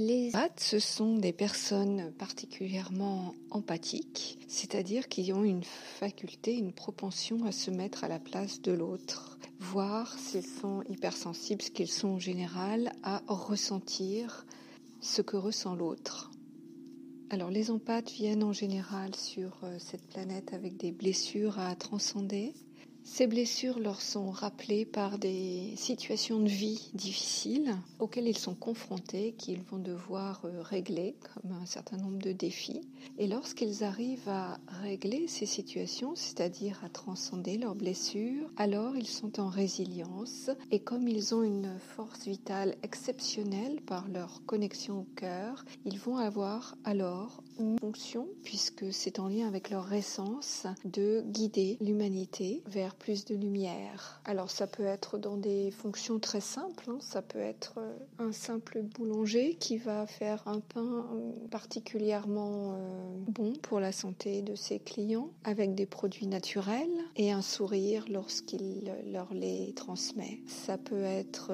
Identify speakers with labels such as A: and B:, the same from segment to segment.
A: Les empathes, ce sont des personnes particulièrement empathiques, c'est-à-dire qui ont une faculté, une propension à se mettre à la place de l'autre, voir s'ils sont hypersensibles, ce qu'ils sont en général, à ressentir ce que ressent l'autre. Alors les empathes viennent en général sur euh, cette planète avec des blessures à transcender, ces blessures leur sont rappelées par des situations de vie difficiles auxquelles ils sont confrontés, qu'ils vont devoir euh, régler, comme un certain nombre de défis. Et lorsqu'ils arrivent à régler ces situations, c'est-à-dire à transcender leurs blessures, alors ils sont en résilience. Et comme ils ont une force vitale exceptionnelle par leur connexion au cœur, ils vont avoir alors une fonction, puisque c'est en lien avec leur essence, de guider l'humanité vers plus de lumière. Alors ça peut être dans des fonctions très simples, hein. ça peut être euh, un simple boulanger qui va faire un pain euh, particulièrement euh, bon pour la santé de ses clients avec des produits naturels et un sourire lorsqu'il leur les transmet. Ça peut être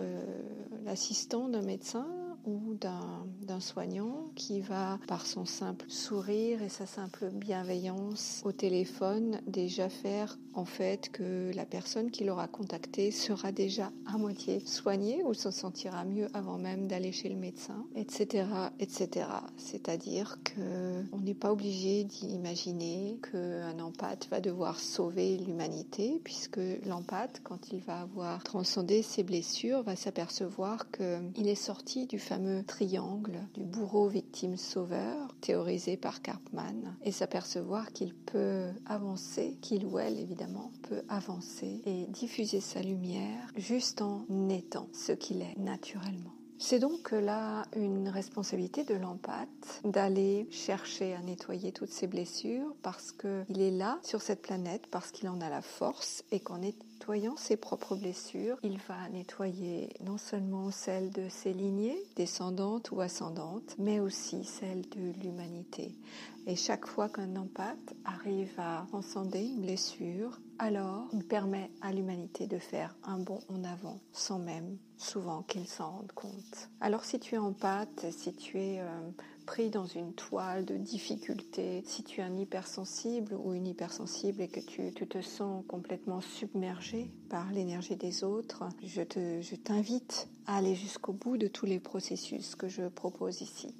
A: l'assistant d'un médecin ou d'un soignant qui va, par son simple sourire et sa simple bienveillance au téléphone, déjà faire en fait que la personne qui l'aura contacté sera déjà à moitié soignée ou se sentira mieux avant même d'aller chez le médecin, etc., etc. C'est-à-dire que on n'est pas obligé d'imaginer qu'un empathe va devoir sauver l'humanité, puisque l'empathe, quand il va avoir transcendé ses blessures, va s'apercevoir qu'il est sorti du triangle du bourreau victime sauveur théorisé par Karpman et s'apercevoir qu'il peut avancer, qu'il ou elle évidemment peut avancer et diffuser sa lumière juste en étant ce qu'il est naturellement. C'est donc là une responsabilité de l'empathe d'aller chercher à nettoyer toutes ses blessures parce qu'il est là sur cette planète, parce qu'il en a la force et qu'en nettoyant ses propres blessures, il va nettoyer non seulement celles de ses lignées, descendantes ou ascendantes, mais aussi celles de l'humanité. Et chaque fois qu'un empathe arrive à transcender une blessure, alors il permet à l'humanité de faire un bond en avant sans même souvent qu'il s'en rende compte. Alors si tu es en pâte, si tu es euh, pris dans une toile de difficultés, si tu es un hypersensible ou une hypersensible et que tu, te sens complètement submergé par l'énergie des autres, je t'invite à aller jusqu'au bout de tous les processus que je propose ici.